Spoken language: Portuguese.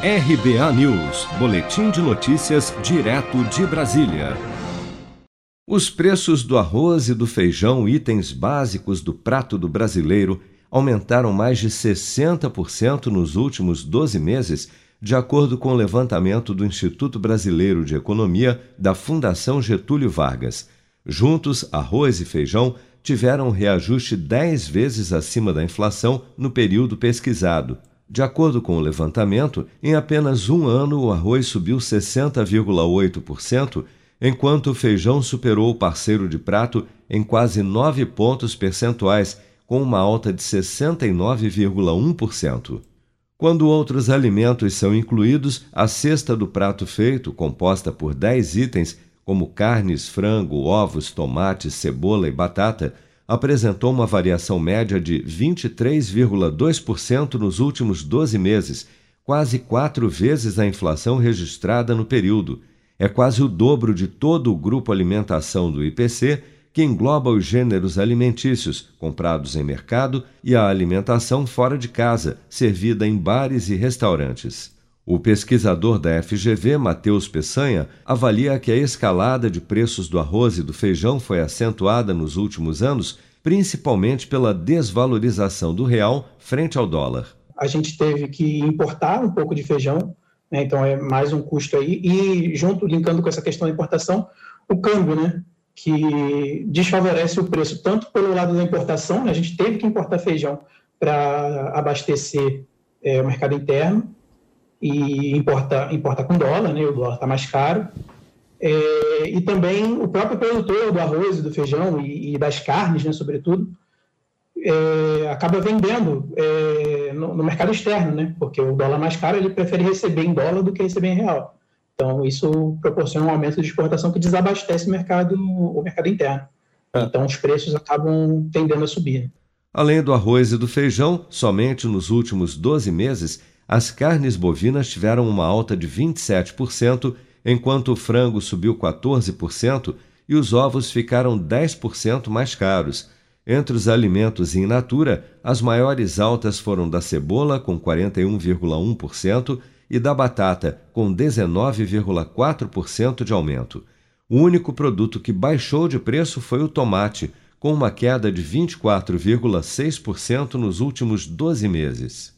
RBA News, Boletim de Notícias, direto de Brasília. Os preços do arroz e do feijão, itens básicos do prato do brasileiro, aumentaram mais de 60% nos últimos 12 meses, de acordo com o levantamento do Instituto Brasileiro de Economia da Fundação Getúlio Vargas. Juntos, arroz e feijão tiveram um reajuste 10 vezes acima da inflação no período pesquisado. De acordo com o levantamento, em apenas um ano o arroz subiu 60,8%, enquanto o feijão superou o parceiro de prato em quase 9 pontos percentuais, com uma alta de 69,1%. Quando outros alimentos são incluídos, a cesta do prato feito, composta por 10 itens, como carnes, frango, ovos, tomates, cebola e batata, apresentou uma variação média de 23,2% nos últimos 12 meses, quase quatro vezes a inflação registrada no período. É quase o dobro de todo o grupo alimentação do IPC, que engloba os gêneros alimentícios comprados em mercado e a alimentação fora de casa, servida em bares e restaurantes. O pesquisador da FGV, Matheus Peçanha, avalia que a escalada de preços do arroz e do feijão foi acentuada nos últimos anos, principalmente pela desvalorização do real frente ao dólar. A gente teve que importar um pouco de feijão, né, então é mais um custo aí, e junto, linkando com essa questão da importação, o câmbio, né, que desfavorece o preço tanto pelo lado da importação, né, a gente teve que importar feijão para abastecer é, o mercado interno, e importa, importa com dólar, né? o dólar está mais caro. É, e também o próprio produtor do arroz e do feijão e, e das carnes, né, sobretudo, é, acaba vendendo é, no, no, mercado externo, né? porque o dólar mais caro ele prefere receber em dólar do que receber em real. Então, isso proporciona um aumento de exportação que desabastece o mercado, o mercado interno. É. Então, os preços acabam tendendo a subir. Além do arroz e do feijão, somente nos últimos 12 meses, as carnes bovinas tiveram uma alta de 27%, enquanto o frango subiu 14% e os ovos ficaram 10% mais caros. Entre os alimentos in natura, as maiores altas foram da cebola, com 41,1%, e da batata, com 19,4% de aumento. O único produto que baixou de preço foi o tomate, com uma queda de 24,6% nos últimos 12 meses.